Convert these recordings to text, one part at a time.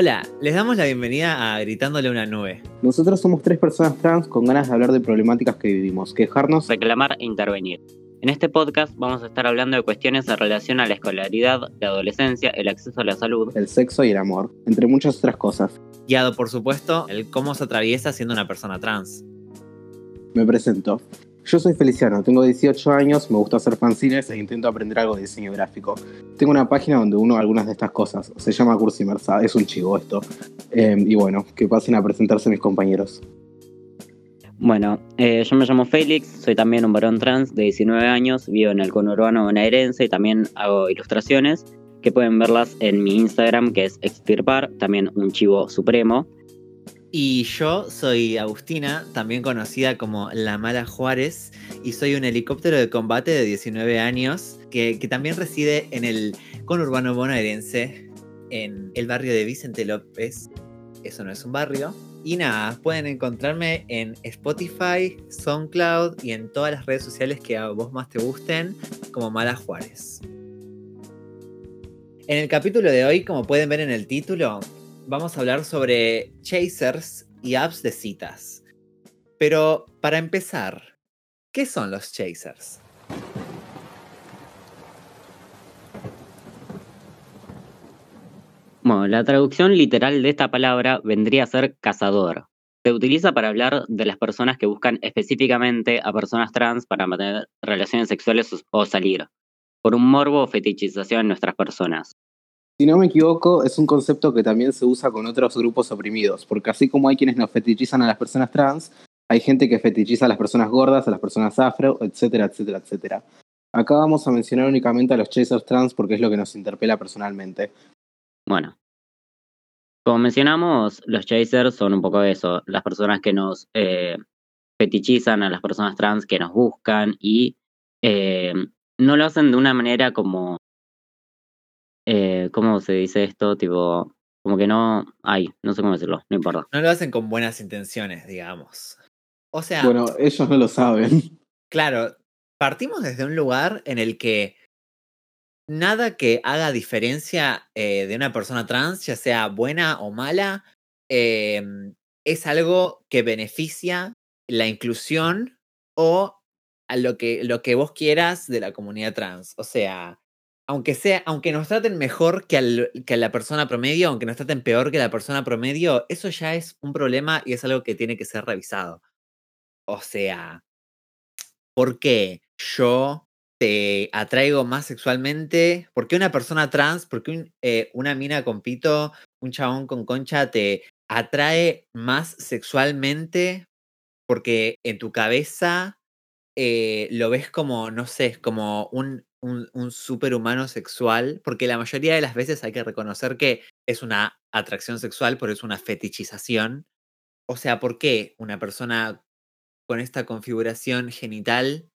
Hola, les damos la bienvenida a Gritándole a una nube. Nosotros somos tres personas trans con ganas de hablar de problemáticas que vivimos, quejarnos, reclamar e intervenir. En este podcast vamos a estar hablando de cuestiones en relación a la escolaridad, la adolescencia, el acceso a la salud, el sexo y el amor, entre muchas otras cosas. Guiado, por supuesto, el cómo se atraviesa siendo una persona trans. Me presento. Yo soy Feliciano, tengo 18 años, me gusta hacer fanzines e intento aprender algo de diseño gráfico. Tengo una página donde uno algunas de estas cosas. Se llama Curso Inmersa, es un chivo esto. Em, y bueno, que pasen a presentarse mis compañeros. Bueno, eh, yo me llamo Félix, soy también un varón trans de 19 años, vivo en el conurbano bonaerense y también hago ilustraciones que pueden verlas en mi Instagram que es extirpar, también un chivo supremo. Y yo soy Agustina, también conocida como La Mala Juárez, y soy un helicóptero de combate de 19 años que, también reside en el conurbano bonaerense, en el barrio de Vicente López. Eso no es un barrio. Y nada, pueden encontrarme en Spotify, SoundCloud y en todas las redes sociales que a vos más te gusten, como Mala Juárez. En el capítulo de hoy, como pueden ver en el título, vamos a hablar sobre chasers y apps de citas. Pero para empezar, ¿qué son los chasers? Bueno, la traducción literal de esta palabra vendría a ser cazador. Se utiliza para hablar de las personas que buscan específicamente a personas trans para mantener relaciones sexuales o salir, por un morbo o fetichización en nuestras personas. Si no me equivoco, es un concepto que también se usa con otros grupos oprimidos, porque así como hay quienes nos fetichizan a las personas trans, hay gente que fetichiza a las personas gordas, a las personas afro, etcétera, etcétera, etcétera. Acá vamos a mencionar únicamente a los chasers trans porque es lo que nos interpela personalmente. Bueno, como mencionamos, los chasers son un poco eso, las personas que nos eh, fetichizan a las personas trans, que nos buscan y eh, no lo hacen de una manera como eh, ¿cómo se dice esto? Tipo, como que no, hay, no sé cómo decirlo, no importa. No lo hacen con buenas intenciones, digamos. O sea... Bueno, ellos no lo saben. Claro, partimos desde un lugar en el que nada que haga diferencia eh, de una persona trans, ya sea buena o mala, em, es algo que beneficia la inclusión o a lo que, lo que vos quieras de la comunidad trans. O sea, aunque sea, aunque nos traten mejor que, a la persona promedio, aunque nos traten peor que la persona promedio, eso ya es un problema y es algo que tiene que ser revisado. O sea, ¿por qué yo te atraigo más sexualmente? ¿Por qué una persona trans, por qué eh, una mina con pito, un chabón con concha te atrae más sexualmente? Porque en tu cabeza eh, lo ves como, no sé, como un un, superhumano sexual, porque la mayoría de las veces hay que reconocer que es una atracción sexual, pero es una fetichización. O sea, ¿por qué una persona con esta configuración genital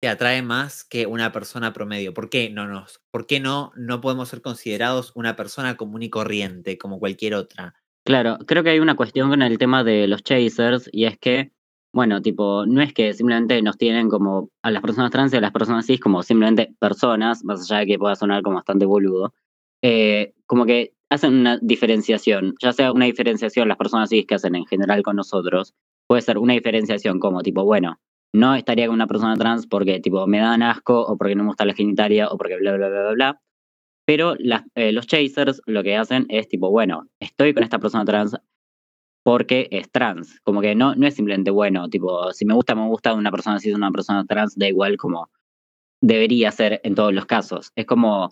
te atrae más que una persona promedio? ¿Por qué no nos, por qué no, no podemos ser considerados una persona común y corriente como cualquier otra? Claro, creo que hay una cuestión con el tema de los chasers y es que bueno, tipo, no es que simplemente nos tienen como a las personas trans y a las personas cis como simplemente personas, más allá de que pueda sonar como bastante boludo, eh, como que hacen una diferenciación, ya sea una diferenciación las personas cis que hacen en general con nosotros, puede ser una diferenciación como tipo, bueno, no estaría con una persona trans porque tipo me dan asco o porque no me gusta la genitalia o porque bla bla bla bla bla. Pero eh, los chasers lo que hacen es tipo, bueno, estoy con esta persona trans, porque es trans. Como que no, no es simplemente bueno, tipo, si me gusta, me gusta una persona, si es una persona trans, da igual como debería ser en todos los casos. Es como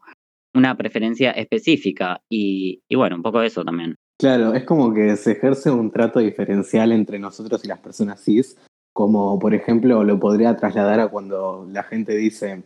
una preferencia específica y, y bueno, un poco eso también. Claro, es como que se ejerce un trato diferencial entre nosotros y las personas cis, como por ejemplo lo podría trasladar a cuando la gente dice,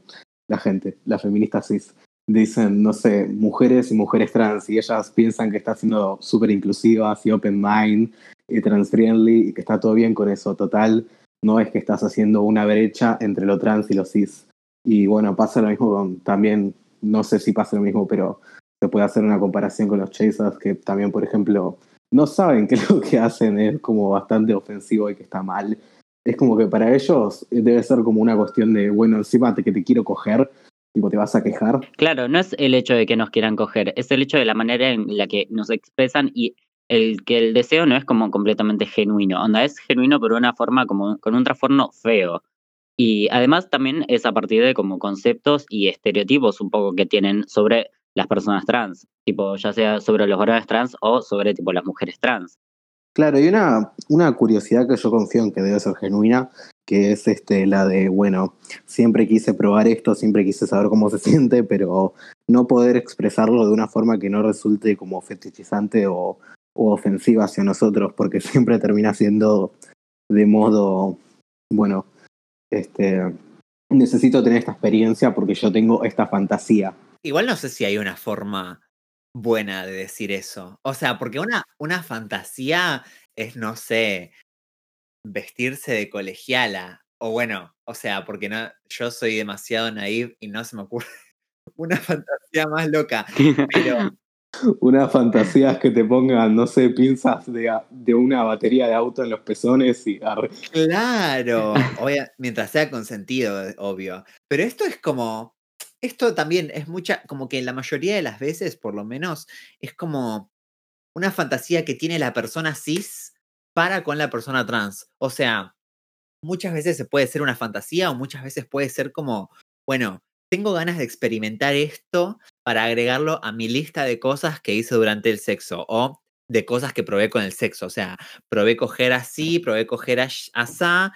la gente, la feminista cis, dicen, no sé, mujeres y mujeres trans, y ellas piensan que está siendo súper inclusivas y open mind y trans friendly y que está todo bien con eso. Total, no es que estás haciendo una brecha entre lo trans y lo cis. Y bueno, pasa lo mismo con, también, no sé si pasa lo mismo, pero se puede hacer una comparación con los chasers que también, por ejemplo, no saben que lo que hacen es como bastante ofensivo y que está mal. Es como que para ellos debe ser como una cuestión de, bueno, encima que te quiero coger, Tipo, te vas a quejar. Claro, no es el hecho de que nos quieran coger, es el hecho de la manera en la que nos expresan y el que el deseo no es como completamente genuino. Onda, es genuino pero una forma como con un trastorno feo. Y además también es a partir de como conceptos y estereotipos un poco que tienen sobre las personas trans, tipo ya sea sobre los varones trans o sobre tipo las mujeres trans. Claro, y una, una curiosidad que yo confío en que debe ser genuina, que es este, la de, bueno, siempre quise probar esto, siempre quise saber cómo se siente, pero no poder expresarlo de una forma que no resulte como fetichizante o, o ofensiva hacia nosotros, porque siempre termina siendo de modo, bueno, este, necesito tener esta experiencia porque yo tengo esta fantasía. Igual no sé si hay una forma buena de decir eso. O sea, porque una, una fantasía es, no sé, vestirse de colegiala. O bueno, o sea, porque no, yo soy demasiado naive y no se me ocurre una fantasía más loca. Pero Una fantasía es que te pongan, no sé, pinzas de, de una batería de auto en los pezones y claro, obvia- mientras sea consentido, obvio. Pero esto es como, esto también es mucha, como que la mayoría de las veces, por lo menos, es como una fantasía que tiene la persona cis para con la persona trans. O sea, muchas veces se puede ser una fantasía o muchas veces puede ser como, bueno, tengo ganas de experimentar esto para agregarlo a mi lista de cosas que hice durante el sexo o de cosas que probé con el sexo. O sea, probé coger así, probé coger asá,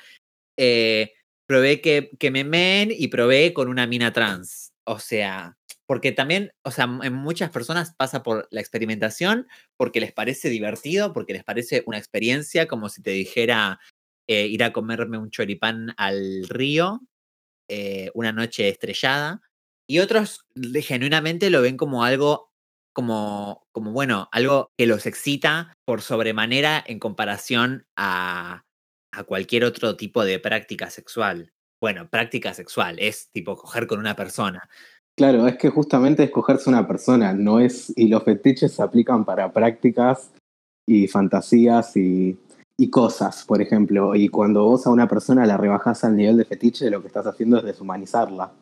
eh, probé que, que me men y probé con una mina trans. O sea, porque también, o sea, en muchas personas pasa por la experimentación, porque les parece divertido, porque les parece una experiencia, como si te dijera eh, ir a comerme un choripán al río, eh, una noche estrellada. Y otros genuinamente lo ven como algo, como, como, bueno, algo que los excita por sobremanera en comparación a, a cualquier otro tipo de práctica sexual. Bueno, práctica sexual es tipo coger con una persona. Claro, es que justamente escogerse una persona, no es, y los fetiches se aplican para prácticas y fantasías y, y cosas, por ejemplo, y cuando vos a una persona la rebajás al nivel de fetiche, lo que estás haciendo es deshumanizarla.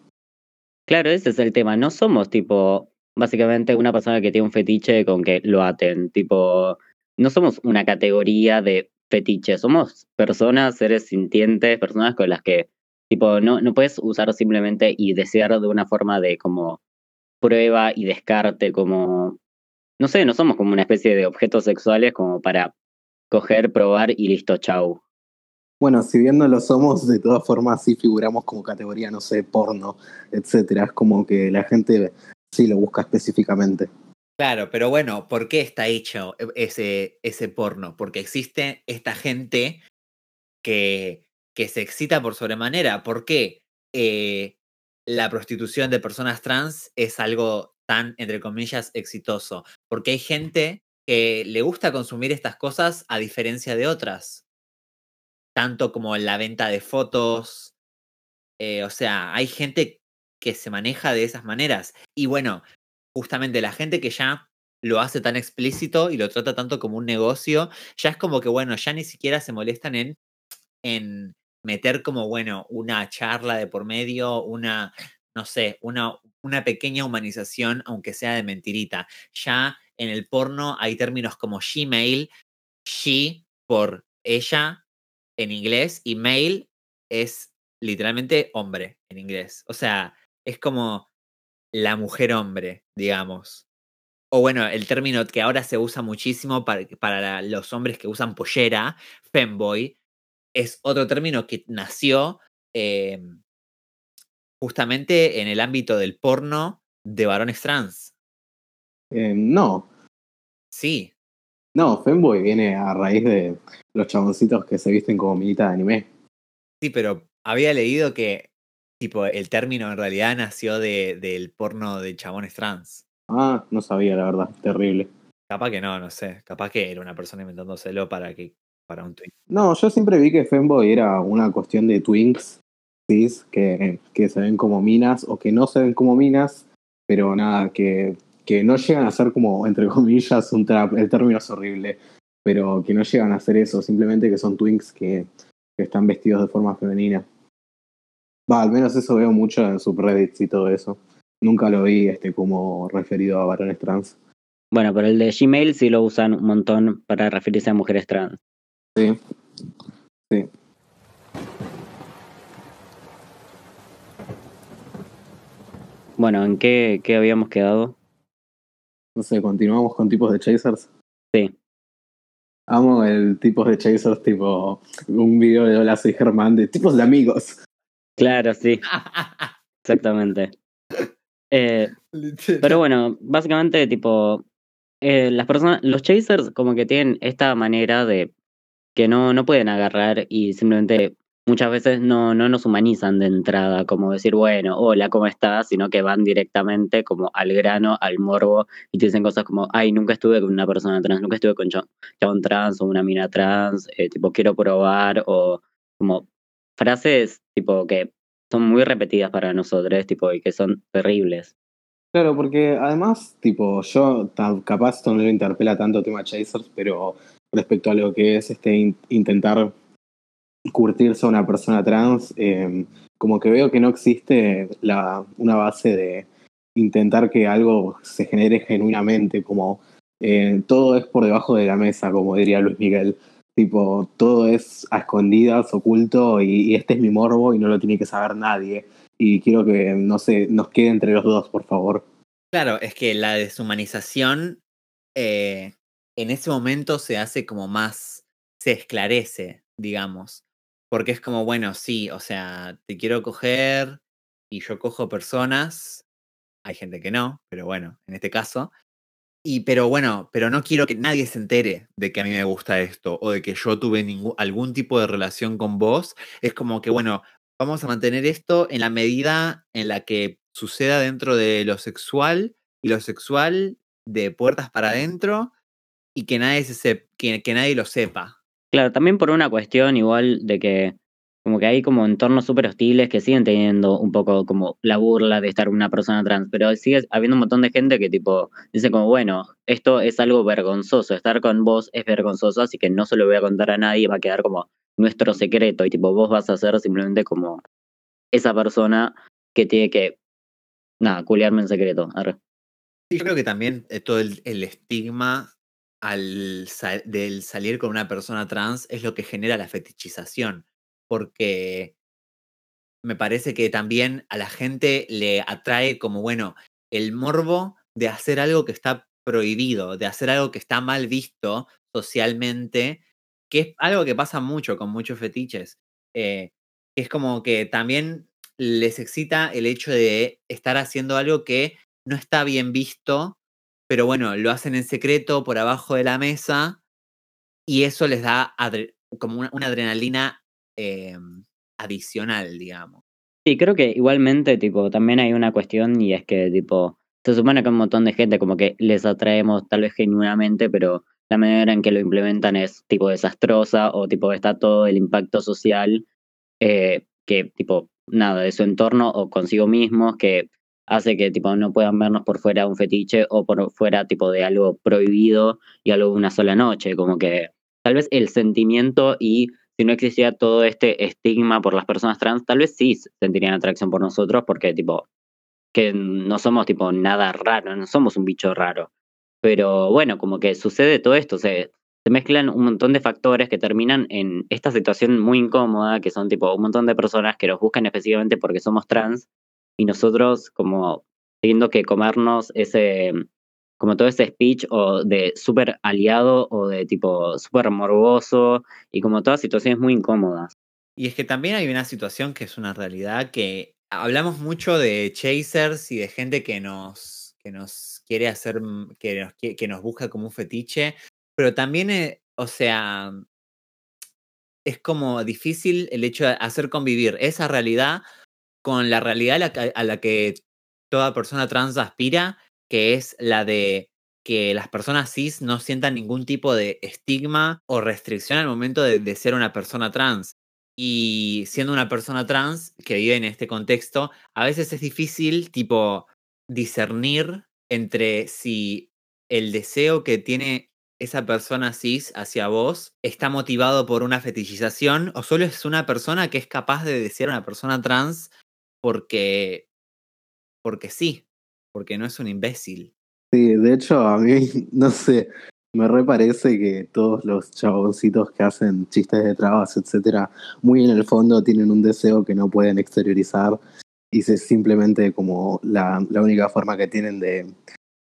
Claro, ese es el tema. No somos tipo, básicamente, una persona que tiene un fetiche con que lo aten. Tipo, no somos una categoría de fetiche. Somos personas, seres sintientes, personas con las que, tipo, no, no puedes usar simplemente y desear de una forma de como prueba y descarte, como, no sé, no somos como una especie de objetos sexuales como para coger, probar y listo, chau. Bueno, si bien no lo somos, de todas formas sí figuramos como categoría, no sé, porno, etcétera. Es como que la gente sí lo busca específicamente. Claro, pero bueno, ¿por qué está hecho e- ese, ese porno? Porque existe esta gente que, que se excita por sobremanera. ¿Por qué eh, la prostitución de personas trans es algo tan, entre comillas, exitoso? Porque hay gente que le gusta consumir estas cosas a diferencia de otras. Tanto como la venta de fotos. eh, o sea, hay gente que se maneja de esas maneras. Y bueno, justamente la gente que ya lo hace tan explícito y lo trata tanto como un negocio, ya es como que, bueno, ya ni siquiera se molestan en, en meter como, bueno, una charla de por medio, una, no sé, una, una pequeña humanización, aunque sea de mentirita. Ya en el porno hay términos como Gmail, she por ella en inglés y mail es literalmente hombre en inglés. O sea, es como la mujer hombre, digamos. O bueno, el término que ahora se usa muchísimo para, para los hombres que usan pollera, femboy, es otro término que nació eh, justamente en el ámbito del porno de varones trans. Eh, no, Sí, no, Femboy viene a raíz de los chaboncitos que se visten como minita de anime. sí, pero había leído que tipo el término en realidad nació de, del porno de chabones trans. Ah, no sabía, la verdad, terrible. Capaz que no, no sé. Capaz que era una persona inventándoselo para que para un tweet. No, yo siempre vi que Femboy era una cuestión de twinks, cis, que, que se ven como minas o que no se ven como minas, pero nada, que, que no llegan a ser como, entre comillas, un trap, el término es horrible, pero que no llegan a ser eso, simplemente que son twinks que, que están vestidos de forma femenina. Va, al menos eso veo mucho en subreddits y todo eso. Nunca lo vi este como referido a varones trans. Bueno, pero el de Gmail sí lo usan un montón para referirse a mujeres trans. Sí. Sí. Bueno, ¿en qué, qué habíamos quedado? No sé, continuamos con tipos de chasers. Sí. Amo el tipo de chasers, tipo un video de Hola, soy Germán, de tipos de amigos. Claro, sí, exactamente. Eh, pero bueno, básicamente, tipo, eh, las personas, los chasers como que tienen esta manera de que no, no pueden agarrar y simplemente muchas veces no, no nos humanizan de entrada, como decir, bueno, hola, ¿cómo estás? Sino que van directamente como al grano, al morbo, y te dicen cosas como, ay, nunca estuve con una persona trans, nunca estuve con chabón trans o una mina trans, eh, tipo, quiero probar, o como frases tipo que son muy repetidas para nosotros, tipo, y que son terribles. Claro, porque además, tipo, yo capaz no lo interpela tanto tema Chasers, pero respecto a lo que es este intentar curtirse a una persona trans, em, como que veo que no existe la, una base de intentar que algo se genere genuinamente, como eh, todo es por debajo de la mesa, como diría Luis Miguel. Tipo, todo es a escondidas, oculto, y, este es mi morbo y no lo tiene que saber nadie. Y quiero que, no sé, nos quede entre los dos, por favor. Claro, es que la deshumanización eh, en ese momento se hace como más, se esclarece, digamos. Porque es como, bueno, sí, o sea, te quiero coger y yo cojo personas. Hay gente que no, pero bueno, en este caso. Y pero bueno, pero no quiero que nadie se entere de que a mí me gusta esto o de que yo tuve ningún, algún tipo de relación con vos. Es como que, bueno, vamos a mantener esto en la medida en la que suceda dentro de lo sexual y lo sexual de puertas para adentro y que nadie, se que, que nadie lo sepa. Claro, también por una cuestión igual de que como que hay como entornos súper hostiles que siguen teniendo un poco como la burla de estar una persona trans, pero sigue habiendo un montón de gente que tipo dice como, bueno, esto es algo vergonzoso, estar con vos es vergonzoso, así que no se lo voy a contar a nadie, va a quedar como nuestro secreto y tipo vos vas a ser simplemente como esa persona que tiene que, nada, culiarme en secreto. Sí, creo que también eh, todo el, estigma al del salir con una persona trans es lo que genera la fetichización porque me parece que también a la gente le atrae como, bueno, el morbo de hacer algo que está prohibido, de hacer algo que está mal visto socialmente, que es algo que pasa mucho con muchos fetiches. Eh, es como que también les excita el hecho de estar haciendo algo que no está bien visto, pero bueno, lo hacen en secreto por abajo de la mesa y eso les da como una adrenalina Em, adicional, digamos. Sí, creo que igualmente, tipo, también hay una cuestión y es que, tipo, se supone que un montón de gente como que les atraemos tal vez genuinamente, pero la manera en que lo implementan es tipo desastrosa o tipo está todo el impacto social eh, que tipo nada de su entorno o consigo mismos que hace que tipo no puedan vernos por fuera de un fetiche o por fuera tipo de algo prohibido y algo una sola noche, como que tal vez el sentimiento y si no existía todo este estigma por las personas trans, tal vez sí sentirían atracción por nosotros porque tipo que no somos tipo nada raro, no somos un bicho raro. Pero bueno, como que sucede todo esto, se, se mezclan un montón de factores que terminan en esta situación muy incómoda, que son tipo un montón de personas que nos buscan específicamente porque somos trans y nosotros como teniendo que comernos ese como todo ese speech o de súper aliado o de tipo súper morboso y como todas situaciones muy incómodas. Y es que también hay una situación que es una realidad que hablamos mucho de chasers y de gente que nos, que nos quiere hacer, que nos, que nos busca como un fetiche, pero también, eh, o sea, es como difícil el hecho de hacer convivir esa realidad con la realidad a la que toda persona trans aspira que es la de que las personas cis no sientan ningún tipo de estigma o restricción al momento de, ser una persona trans. Y siendo una persona trans que vive en este contexto, a veces es difícil, tipo, discernir entre si el deseo que tiene esa persona cis hacia vos está motivado por una fetichización o solo es una persona que es capaz de decir a una persona trans porque, porque sí, porque no es un imbécil. Sí, de hecho, a mí, no sé, me reparece que todos los chaboncitos que hacen chistes de trabas, etcétera, muy en el fondo tienen un deseo que no pueden exteriorizar y es simplemente como la, la única forma que tienen de,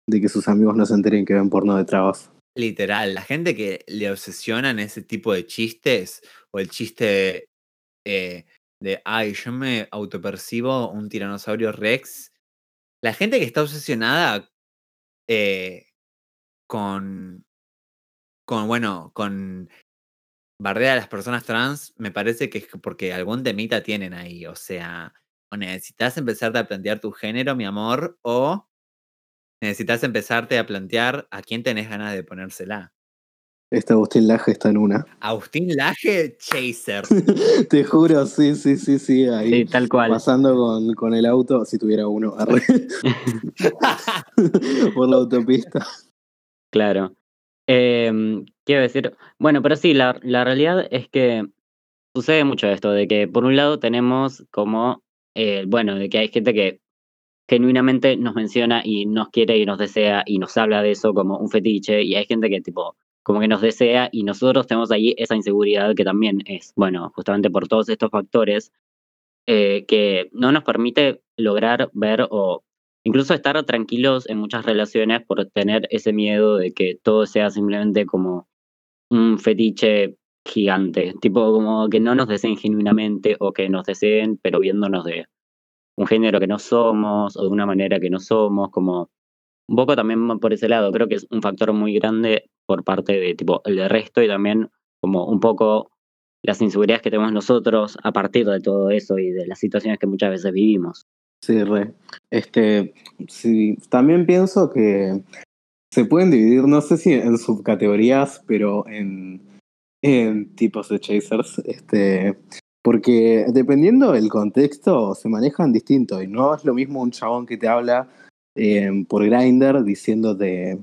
de que sus amigos no se enteren que ven porno de trabas. Literal, la gente que le obsesionan ese tipo de chistes o el chiste eh, de, ay, yo me autopercibo un tiranosaurio rex, la gente que está obsesionada eh, con, con, bueno, con bardea a las personas trans, me parece que es porque algún temita tienen ahí, o sea, o necesitas empezarte a plantear tu género, mi amor, o necesitas empezarte a plantear a quién tenés ganas de ponérsela. Este Agustín Laje está en una. Agustín Laje, Chaser. Te juro, sí, sí, sí, sí. Ahí Sí, tal cual. pasando con, con el auto, si tuviera uno, arre, por la autopista. Claro. Eh, quiero decir, bueno, pero sí, la, la realidad es que sucede mucho esto, de que por un lado tenemos como, eh, bueno, de que hay gente que genuinamente nos menciona y nos quiere y nos desea y nos habla de eso como un fetiche y hay gente que tipo como que nos desea y nosotros tenemos ahí esa inseguridad que también es, bueno, justamente por todos estos factores eh, que no nos permite lograr ver o incluso estar tranquilos en muchas relaciones por tener ese miedo de que todo sea simplemente como un fetiche gigante, tipo como que no nos deseen genuinamente o que nos deseen pero viéndonos de un género que no somos o de una manera que no somos, como un poco también por ese lado, creo que es un factor muy grande por parte de tipo el resto y también como un poco las inseguridades que tenemos nosotros a partir de todo eso y de las situaciones que muchas veces vivimos. Sí, re. Este, sí, también pienso que se pueden dividir, no sé si en subcategorías, pero en, en tipos de chasers. Este, porque dependiendo del contexto, se manejan distinto. Y no es lo mismo un chabón que te habla eh, por Grindr diciéndote,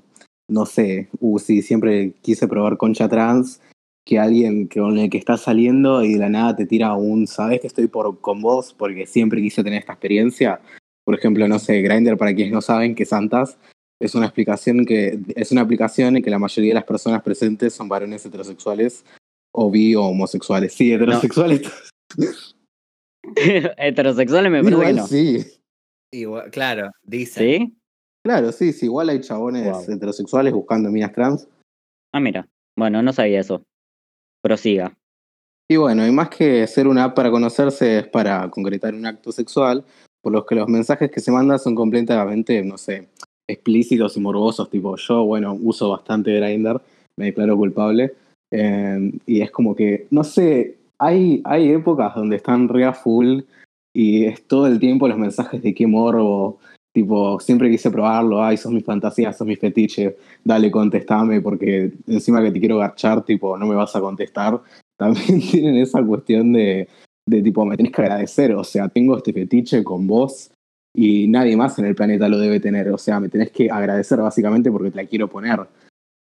no sé, uh, sí, siempre quise probar concha trans, que alguien que, con el que estás saliendo y de la nada te tira un, sabes que estoy por, con vos porque siempre quise tener esta experiencia. Por ejemplo, no sé, Grindr, para quienes no saben, que Santas es una explicación que es una aplicación en que la mayoría de las personas presentes son varones heterosexuales o bi o homosexuales. Sí, heterosexuales. Heterosexuales me parece que no. sí. Igual, claro, dicen. ¿Sí? Claro, sí, sí. Igual hay chabones Wow. heterosexuales buscando minas trans. Ah, mira. Bueno, no sabía eso. Prosiga. Y bueno, y más que ser una app para conocerse, es para concretar un acto sexual, por los que los mensajes que se mandan son completamente, no sé, explícitos y morbosos. Tipo, yo, bueno, uso bastante Grindr, me declaro culpable. eh, y es como que, no sé, hay, hay épocas donde están re a full y es todo el tiempo los mensajes de qué morbo. Tipo, siempre quise probarlo, ay, sos mi fantasía, sos mi fetiche, dale, contestame, porque encima que te quiero garchar, tipo, no me vas a contestar. También tienen esa cuestión de, de tipo, me tenés que agradecer, o sea, tengo este fetiche con vos y nadie más en el planeta lo debe tener, o sea, me tenés que agradecer básicamente porque te la quiero poner.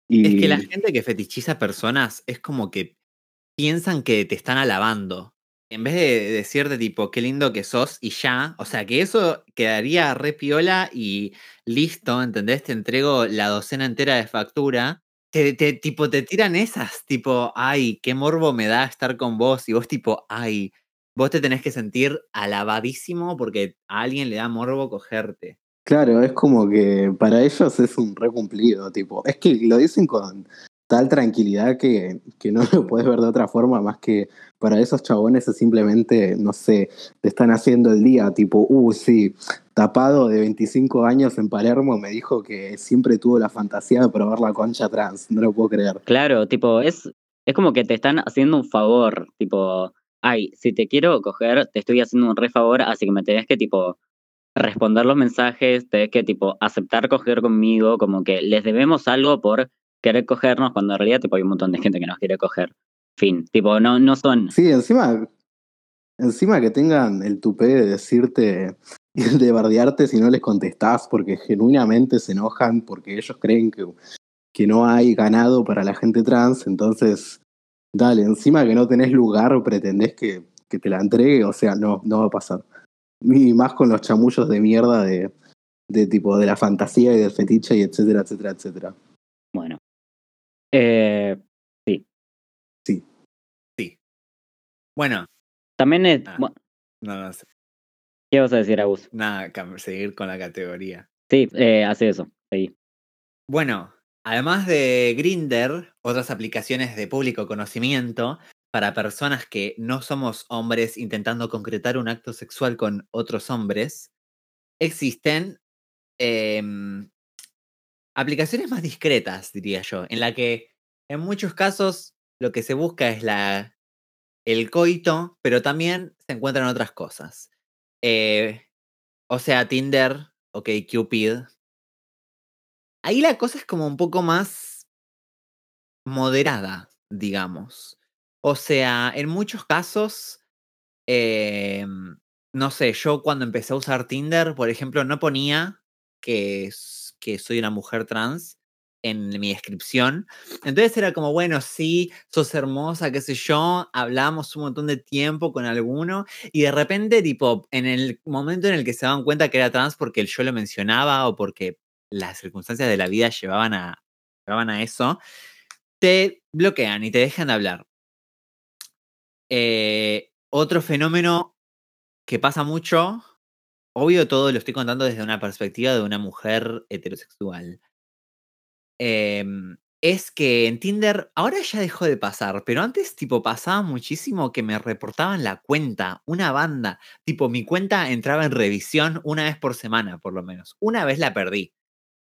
Es que la gente que fetichiza personas es como que piensan que te están alabando. En vez de decirte tipo, qué lindo que sos y ya, o sea, que eso quedaría re piola y listo, ¿entendés? Te entrego la docena entera de factura. Te, te- tipo, te tiran esas, tipo, ay, qué morbo me da estar con vos. Y vos tipo, ay, vos te tenés que sentir alabadísimo porque a alguien le da morbo cogerte. Claro, es como que para ellos es un re cumplido, tipo, es que lo dicen con tal tranquilidad que, que no lo puedes ver de otra forma más que para esos chabones es simplemente, no sé, te están haciendo el día, tipo, uh, sí, tapado de 25 años en Palermo me dijo que siempre tuvo la fantasía de probar la concha trans, no lo puedo creer. Claro, tipo, es, es como que te están haciendo un favor, tipo, ay, si te quiero coger, te estoy haciendo un re favor, así que me tenés que, tipo, responder los mensajes, tenés que, tipo, aceptar coger conmigo, como que les debemos algo por querer cogernos, cuando en realidad, tipo, hay un montón de gente que nos quiere coger. Fin, tipo, no, no son... Sí, encima, encima que tengan el tupé de decirte, de bardearte si no les contestás, porque genuinamente se enojan, porque ellos creen que, que no hay ganado para la gente trans, entonces, dale, encima que no tenés lugar o pretendés que, que te la entregue, o sea, no, no va a pasar. Y más con los chamullos de mierda de, de tipo de la fantasía y del fetiche y etcétera, etcétera, etcétera. Eh, Bueno, también es. Ah. bueno, no, no sé. ¿Qué vas a decir, Agus? Nada, seguir con la categoría. Sí, eh, hace eso. Seguí. Bueno, además de Grinder, otras aplicaciones de público conocimiento para personas que no somos hombres intentando concretar un acto sexual con otros hombres, existen em, aplicaciones más discretas, diría yo, en la que en muchos casos lo que se busca es la, el coito, pero también se encuentran otras cosas. Eh, o sea, Tinder, ok, Cupid, ahí la cosa es como un poco más moderada, digamos. O sea, en muchos casos, em, no sé, yo cuando empecé a usar Tinder, por ejemplo, no ponía que, que soy una mujer trans en mi descripción. Entonces era como, bueno, sí, sos hermosa, qué sé yo, hablamos un montón de tiempo con alguno y de repente, tipo, en el momento en el que se daban cuenta que era trans porque yo lo mencionaba o porque las circunstancias de la vida llevaban a, llevaban a eso, te bloquean y te dejan de hablar. Eh, otro fenómeno que pasa mucho, obvio todo lo estoy contando desde una perspectiva de una mujer heterosexual, em, es que en Tinder ahora ya dejó de pasar, pero antes tipo pasaba muchísimo que me reportaban la cuenta, una banda, tipo mi cuenta entraba en revisión una vez por semana por lo menos. Una vez la perdí,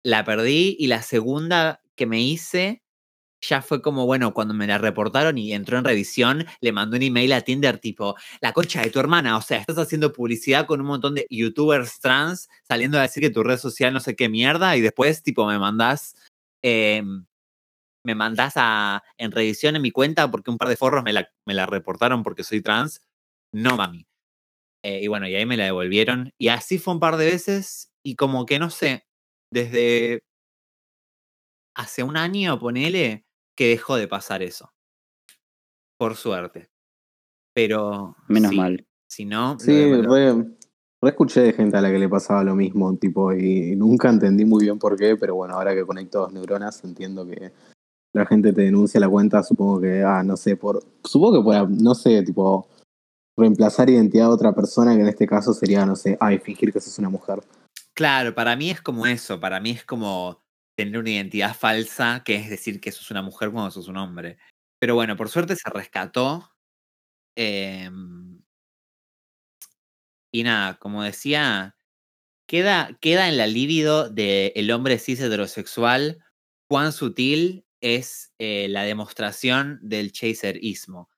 la perdí y la segunda que me hice ya fue como, bueno, cuando me la reportaron y entró en revisión, le mandó un email a Tinder tipo, la concha de tu hermana, o sea, estás haciendo publicidad con un montón de youtubers trans saliendo a decir que tu red social no sé qué mierda y después tipo me mandás, em, me mandás a, en revisión en mi cuenta porque un par de forros me la, me la reportaron porque soy trans. No, mami. Eh, y bueno, y ahí me la devolvieron. Y así fue un par de veces y como que no sé, desde hace un año, ponele, que dejó de pasar eso. Por suerte. Pero. Menos sí, mal. Si no. Sí, re, re escuché de gente a la que le pasaba lo mismo, tipo, y, nunca entendí muy bien por qué, pero bueno, ahora que conecto dos neuronas entiendo que la gente te denuncia la cuenta, supongo que, ah, no sé, por, supongo que por, no sé, tipo, reemplazar identidad de otra persona, que en este caso sería, no sé, ay, fingir que sos una mujer. Claro, para mí es como eso. Para mí es como tener una identidad falsa, que es decir que sos una mujer cuando sos un hombre. Pero bueno, por suerte se rescató. em, y nada, como decía, queda, queda en la libido del hombre cis heterosexual cuán sutil es eh, la demostración del chaserismo.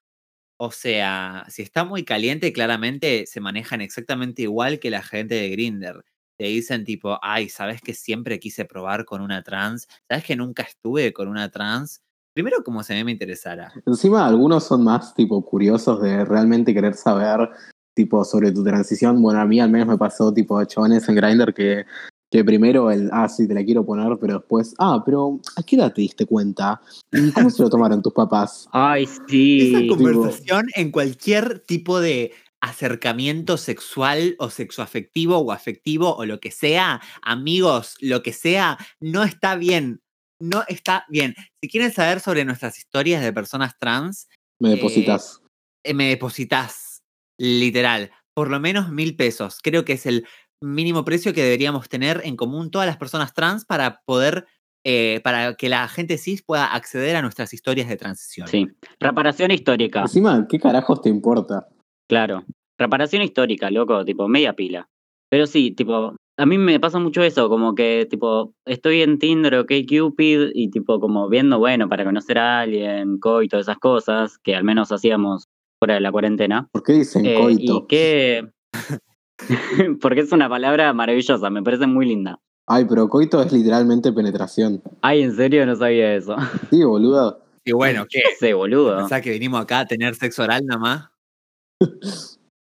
O sea, si está muy caliente, claramente se manejan exactamente igual que la gente de Grinder. Te dicen tipo, ay, ¿sabes que siempre quise probar con una trans? ¿Sabes que nunca estuve con una trans? Primero, como si a mí me interesara. Encima, algunos son más, tipo, curiosos de realmente querer saber, tipo, sobre tu transición. Bueno, a mí al menos me pasó, tipo, chabones en Grindr que, que primero el, ah, sí, te la quiero poner, pero después, ah, pero ¿a qué edad te diste cuenta? ¿Y cómo se lo tomaron tus papás? Ay, Esa sí. conversación en cualquier tipo de acercamiento sexual o sexoafectivo o afectivo o lo que sea, amigos, lo que sea, no está bien. No está bien. Si quieren saber sobre nuestras historias de personas trans, Me depositas. eh, me depositas, literal, por lo menos mil pesos. Creo que es el mínimo precio que deberíamos tener en común todas las personas trans para poder, eh, para que la gente cis pueda acceder a nuestras historias de transición. Sí. Reparación histórica. Encima, ¿qué carajos te importa? Claro. Reparación histórica, loco, tipo, media pila. Pero sí, tipo, a mí me pasa mucho eso, como que, tipo, estoy en Tinder o Cupid y, tipo, como viendo, bueno, para conocer a alguien, coito, esas cosas, que al menos hacíamos fuera de la cuarentena. ¿Por qué dicen Eh, coito? y que... Porque es una palabra maravillosa, me parece muy linda. Ay, pero coito es literalmente penetración. Ay, en serio no sabía eso. Sí, boludo. Y bueno, ¿qué? Sí, boludo. ¿Pensás que vinimos acá a tener sexo oral nada más?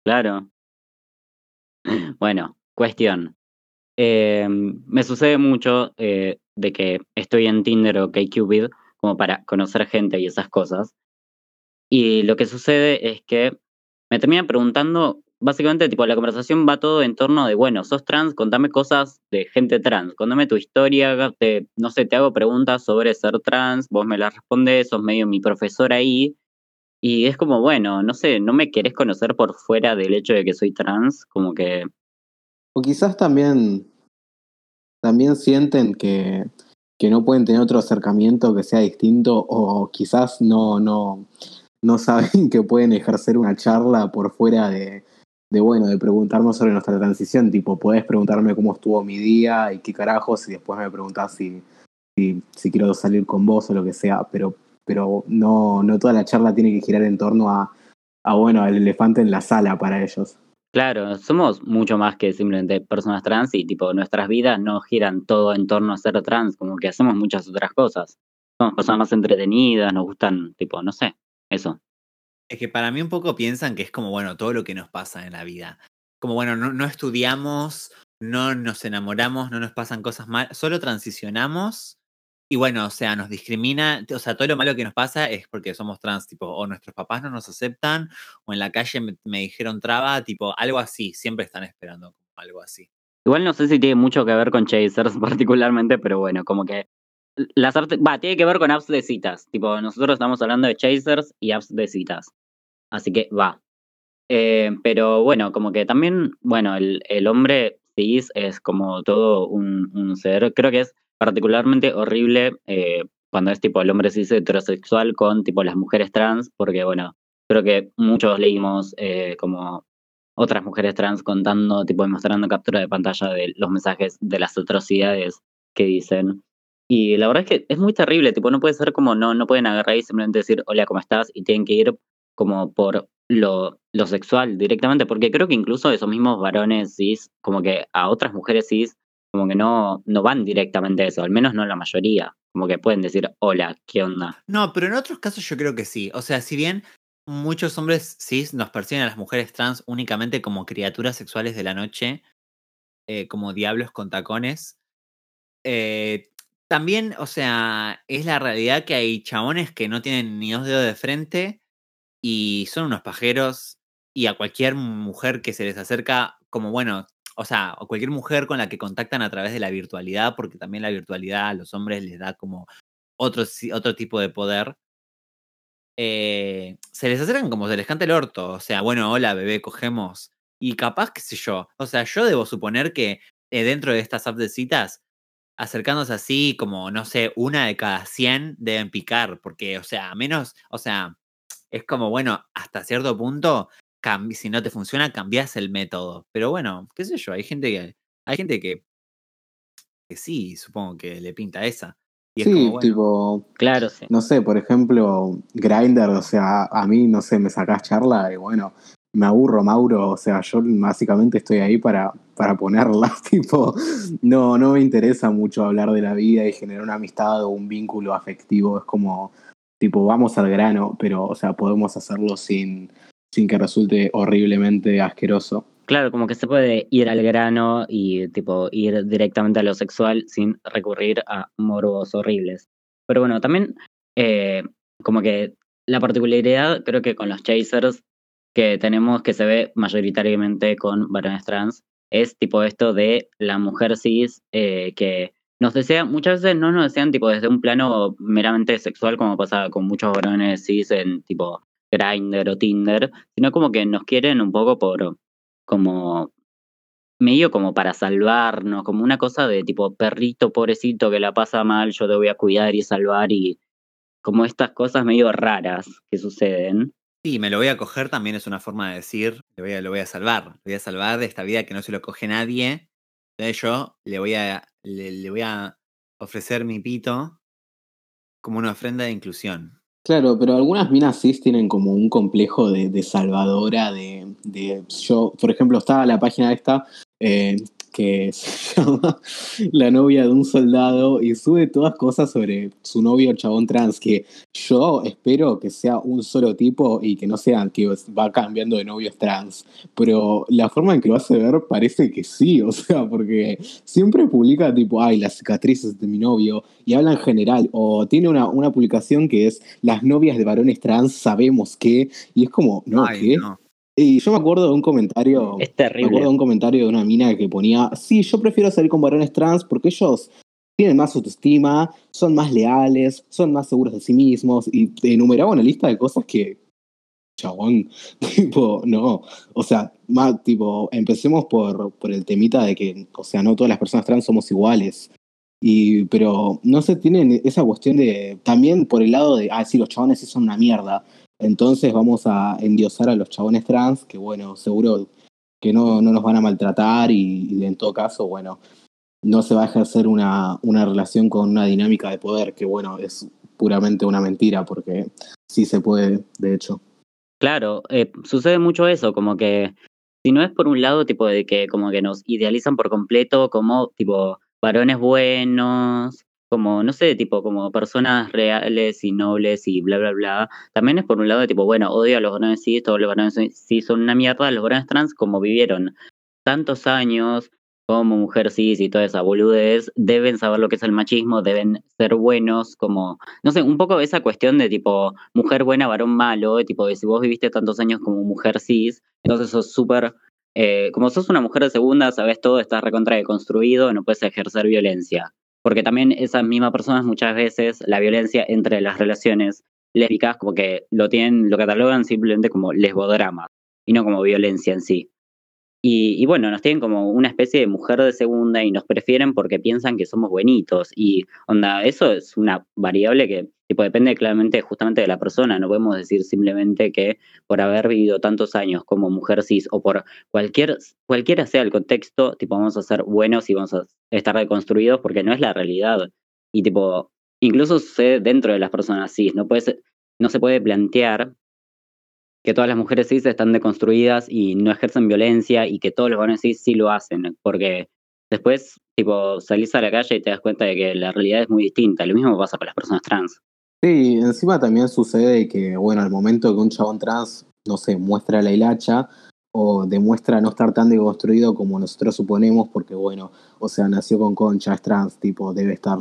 Claro. Bueno, cuestión. eh, me sucede mucho eh, de que estoy en Tinder o KQBid como para conocer gente y esas cosas. Y lo que sucede es que me terminan preguntando, básicamente, tipo, la conversación va todo en torno de, bueno, sos trans, contame cosas de gente trans, contame tu historia, te, no sé, te hago preguntas sobre ser trans, vos me las respondes, sos medio mi profesor ahí. Y es como, bueno, no sé, no me querés conocer por fuera del hecho de que soy trans, como que... O quizás también, también sienten que, que no pueden tener otro acercamiento que sea distinto o quizás no, no, no saben que pueden ejercer una charla por fuera de, de, bueno, de preguntarnos sobre nuestra transición, tipo, podés preguntarme cómo estuvo mi día y qué carajos, y después me preguntás si, si, si quiero salir con vos o lo que sea, pero, pero no, no toda la charla tiene que girar en torno a, a, bueno, el elefante en la sala para ellos. Claro, somos mucho más que simplemente personas trans y tipo nuestras vidas no giran todo en torno a ser trans, como que hacemos muchas otras cosas. Somos personas más entretenidas, nos gustan, tipo, no sé, eso. Es que para mí un poco piensan que es como, bueno, todo lo que nos pasa en la vida. Como, bueno, no, no estudiamos, no nos enamoramos, no nos pasan cosas mal, solo transicionamos y bueno, o sea, nos discrimina, o sea, todo lo malo que nos pasa es porque somos trans, tipo, o nuestros papás no nos aceptan, o en la calle me, dijeron traba, tipo, algo así, siempre están esperando algo así. Igual no sé si tiene mucho que ver con Chasers particularmente, pero bueno, como que las va, tiene que ver con apps de citas. Tipo, nosotros estamos hablando de chasers y apps de citas. Así que va. Eh, pero bueno, como que también, bueno, el, el hombre cis es como todo un, un, ser. Creo que es particularmente horrible eh, cuando es tipo el hombre cis heterosexual con tipo las mujeres trans, porque bueno, creo que muchos leímos eh, como otras mujeres trans contando, tipo mostrando captura de pantalla de los mensajes de las atrocidades que dicen. Y la verdad es que es muy terrible, tipo, no puede ser como, no, no pueden agarrar y simplemente decir, hola, ¿cómo estás? Y tienen que ir como por lo, lo sexual directamente, porque creo que incluso esos mismos varones cis, como que a otras mujeres cis, como que no, no van directamente a eso, al menos no la mayoría, como que pueden decir, hola, ¿qué onda? No, pero en otros casos yo creo que sí, o sea, si bien muchos hombres cis nos perciben a las mujeres trans únicamente como criaturas sexuales de la noche, eh, como diablos con tacones, eh, también, o sea, es la realidad que hay chabones que no tienen ni dos dedos de frente y son unos pajeros y a cualquier mujer que se les acerca, como bueno, o sea, a cualquier mujer con la que contactan a través de la virtualidad, porque también la virtualidad a los hombres les da como otro, otro tipo de poder, eh, se les acercan como se les canta el orto, o sea, bueno, hola bebé, cogemos. Y capaz, qué sé yo, o sea, yo debo suponer que eh, dentro de estas apps de citas acercándose así como, no sé, una de cada 100 deben picar, porque, o sea, menos, o sea, es como, bueno, hasta cierto punto, si no te funciona, cambias el método. Pero bueno, qué sé yo, hay gente que, hay gente que, que sí, supongo que le pinta esa. Y sí, como, bueno, tipo, claro, sí. no sé, por ejemplo, Grinder, o sea, a mí, no sé, me sacás charla y bueno, me aburro, Mauro. O sea, yo básicamente estoy ahí para, para ponerla. tipo, no, no me interesa mucho hablar de la vida y generar una amistad o un vínculo afectivo. Es como, tipo, vamos al grano, pero, o sea, podemos hacerlo sin, sin que resulte horriblemente asqueroso. Claro, como que se puede ir al grano y, tipo, ir directamente a lo sexual sin recurrir a morbos horribles. Pero bueno, también, eh, como que la particularidad, creo que con los chasers que tenemos que se ve mayoritariamente con varones trans es tipo esto de la mujer cis eh, que nos desea, muchas veces no nos desean tipo desde un plano meramente sexual como pasa con muchos varones cis en tipo Grindr o Tinder, sino como que nos quieren un poco por como medio como para salvarnos, como una cosa de tipo perrito pobrecito que la pasa mal, yo te voy a cuidar y salvar y como estas cosas medio raras que suceden. Sí, me lo voy a coger también es una forma de decir, lo voy a, lo voy a salvar, lo voy a salvar de esta vida que no se lo coge nadie. Entonces yo le voy a, le, le voy a ofrecer mi pito como una ofrenda de inclusión. Claro, pero algunas minas cis tienen como un complejo de, de salvadora, de, de, Yo, por ejemplo, estaba la página esta, eh, que se llama La novia de un soldado y sube todas cosas sobre su novio chabón trans, que yo espero que sea un solo tipo y que no sea que va cambiando de novios trans, pero la forma en que lo hace ver parece que sí, o sea, porque siempre publica tipo, ay, las cicatrices de mi novio y habla en general, o tiene una, una publicación que es las novias de varones trans sabemos que, y es como, no, ¿qué? Y yo me acuerdo de un comentario. Es terrible. Me acuerdo de un comentario de una mina que ponía: Sí, yo prefiero salir con varones trans porque ellos tienen más autoestima, son más leales, son más seguros de sí mismos. Y enumeraba una lista de cosas que. Chabón, tipo, no. O sea, más, tipo, empecemos por, por el temita de que, o sea, no todas las personas trans somos iguales. Y, pero no se tienen esa cuestión de. También por el lado de, ah, sí, los chabones sí son una mierda. Entonces vamos a endiosar a los chabones trans, que bueno, seguro que no, no nos van a maltratar y, en todo caso, bueno, no se va a ejercer una, una relación con una dinámica de poder, que bueno, es puramente una mentira, porque sí se puede, de hecho. Claro, eh, sucede mucho eso, como que si no es por un lado tipo de que como que nos idealizan por completo como tipo varones buenos, como, no sé, tipo, como personas reales y nobles y bla, bla, bla. También es por un lado de tipo, bueno, odio a los varones cis, todos los varones cis son una mierda, los varones trans, como vivieron tantos años como mujer cis y toda esa boludez, deben saber lo que es el machismo, deben ser buenos, como, no sé, un poco esa cuestión de tipo, mujer buena, varón malo, de tipo, de si vos viviste tantos años como mujer cis, entonces sos súper eh, como sos una mujer de segunda, sabes todo, estás recontra deconstruido, no puedes ejercer violencia porque también esas mismas personas muchas veces la violencia entre las relaciones lésbicas como que lo tienen, lo catalogan simplemente como lesbodrama y no como violencia en sí. Y, bueno, nos tienen como una especie de mujer de segunda y nos prefieren porque piensan que somos buenitos. Y onda, eso es una variable que Tipo, depende claramente justamente de la persona. No podemos decir simplemente que por haber vivido tantos años como mujer cis o por cualquier, cualquiera sea el contexto, tipo, vamos a ser buenos y vamos a estar deconstruidos porque no es la realidad. Y tipo, incluso sucede dentro de las personas cis. No, puede no se puede plantear que todas las mujeres cis están deconstruidas y no ejercen violencia y que todos los varones cis sí lo hacen. Porque después, tipo, salís a la calle y te das cuenta de que la realidad es muy distinta. Lo mismo pasa con las personas trans. Sí, encima también sucede que, bueno, al momento que un chabón trans, no sé, muestra la hilacha o demuestra no estar tan deconstruido como nosotros suponemos, porque, bueno, o sea, nació con concha, es trans, tipo, debe estar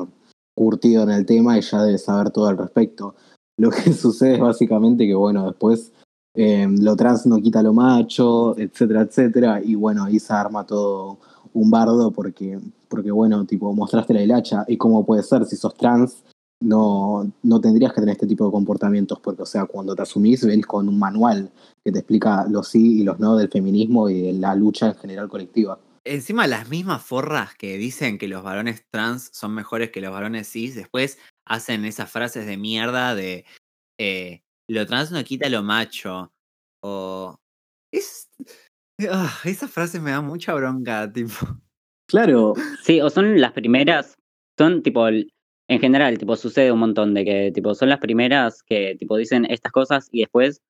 curtido en el tema y ya debe saber todo al respecto. Lo que sucede es básicamente que, bueno, después eh, lo trans no quita lo macho, etcétera, etcétera, y bueno, ahí se arma todo un bardo porque, porque bueno, tipo, mostraste la hilacha, y cómo puede ser si sos trans no, no tendrías que tener este tipo de comportamientos, porque, o sea, cuando te asumís, venís con un manual que te explica los sí y los no del feminismo y de la lucha en general colectiva. Encima, las mismas forras que dicen que los varones trans son mejores que los varones cis, después hacen esas frases de mierda de eh, lo trans no quita lo macho. O. Es. Ah, esa frase me da mucha bronca, tipo. Claro. Sí, o son las primeras. Son tipo en general, tipo, sucede un montón de que, tipo, son las primeras que, tipo, dicen estas cosas y después,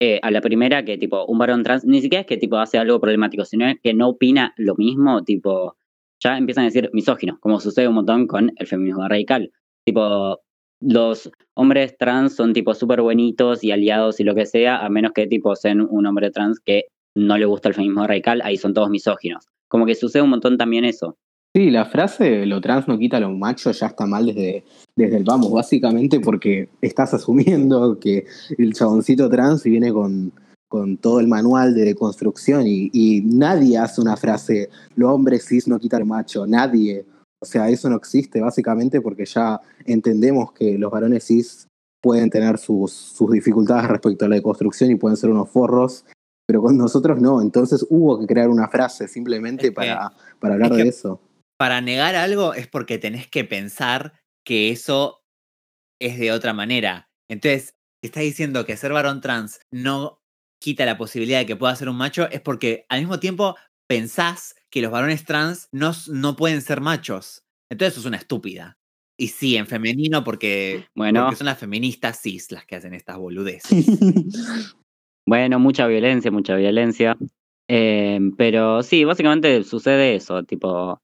eh, a la primera que, tipo, un varón trans, ni siquiera es que, tipo, hace algo problemático, sino que no opina lo mismo, tipo, ya empiezan a decir misógino, como sucede un montón con el feminismo radical. Tipo, los hombres trans son, tipo, súper buenitos y aliados y lo que sea, a menos que, tipo, sean un hombre trans que no le gusta el feminismo radical, ahí son todos misóginos. Como que sucede un montón también eso. Sí, la frase lo trans no quita lo macho ya está mal desde, desde el vamos, básicamente porque estás asumiendo que el chaboncito trans viene con, con todo el manual de deconstrucción y, y, nadie hace una frase, lo hombre cis no quita lo macho, nadie. O sea, eso no existe básicamente porque ya entendemos que los varones cis pueden tener sus, sus dificultades respecto a la deconstrucción y pueden ser unos forros, pero con nosotros no. Entonces hubo que crear una frase simplemente para, para hablar de eso para negar algo es porque tenés que pensar que eso es de otra manera. Entonces, está diciendo que ser varón trans no quita la posibilidad de que pueda ser un macho, es porque al mismo tiempo pensás que los varones trans no, no pueden ser machos. Entonces sos una estúpida. Y sí, en femenino, porque, bueno. porque son las feministas cis las que hacen estas boludeces. bueno, mucha violencia, mucha violencia. Eh, pero sí, básicamente sucede eso, tipo,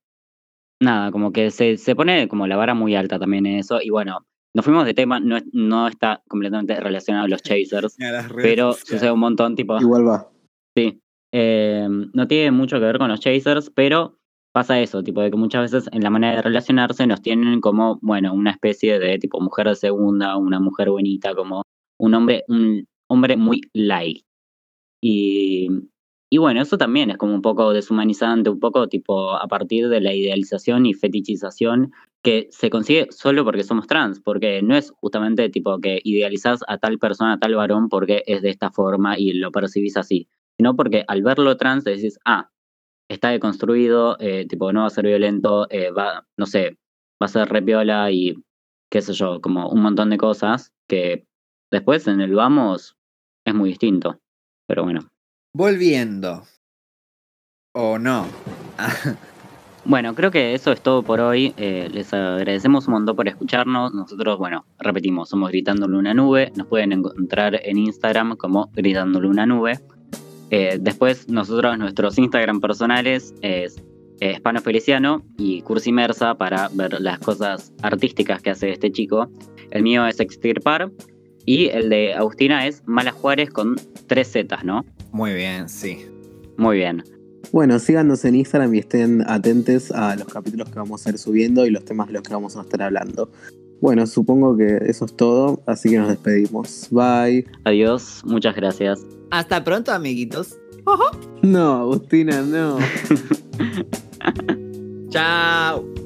nada, como que se, se pone como la vara muy alta también en eso. Y bueno, nos fuimos de tema, no, no está completamente relacionado a los chasers, A las redes pero sociales. sucede un montón, tipo, Igual va. sí. Eh, no tiene mucho que ver con los chasers, pero pasa eso, tipo, de que muchas veces en la manera de relacionarse nos tienen como, bueno, una especie de tipo mujer de segunda, una mujer bonita, como un hombre, un hombre muy light. Y, y bueno, eso también es como un poco deshumanizante, un poco tipo a partir de la idealización y fetichización que se consigue solo porque somos trans, porque no es justamente tipo que idealizás a tal persona, a tal varón porque es de esta forma y lo percibís así, sino porque al verlo trans decís, ah, está deconstruido, eh, tipo no va a ser violento, eh, va, no sé, va a ser repiola y qué sé yo, como un montón de cosas que después en el vamos es muy distinto. Pero bueno. Volviendo. O no. Bueno, creo que eso es todo por hoy. Eh, les agradecemos un montón por escucharnos. Nosotros, bueno, repetimos, somos Gritándole una nube. Nos pueden encontrar en Instagram como Gritándole una nube. Eh, después, nosotros, nuestros Instagram personales es eh, Hispano Feliciano y Cursi Mersa para ver las cosas artísticas que hace este chico. El mío es Extirpar y el de Agustina es Mala Juárez con tres Zetas, ¿no? Muy bien, sí. Muy bien. Bueno, síganos en Instagram y estén atentos a los capítulos que vamos a ir subiendo y los temas de los que vamos a estar hablando. Bueno, supongo que eso es todo, así que nos despedimos. Bye. Adiós, muchas gracias. Hasta pronto, amiguitos. No, Agustina, no. Chao.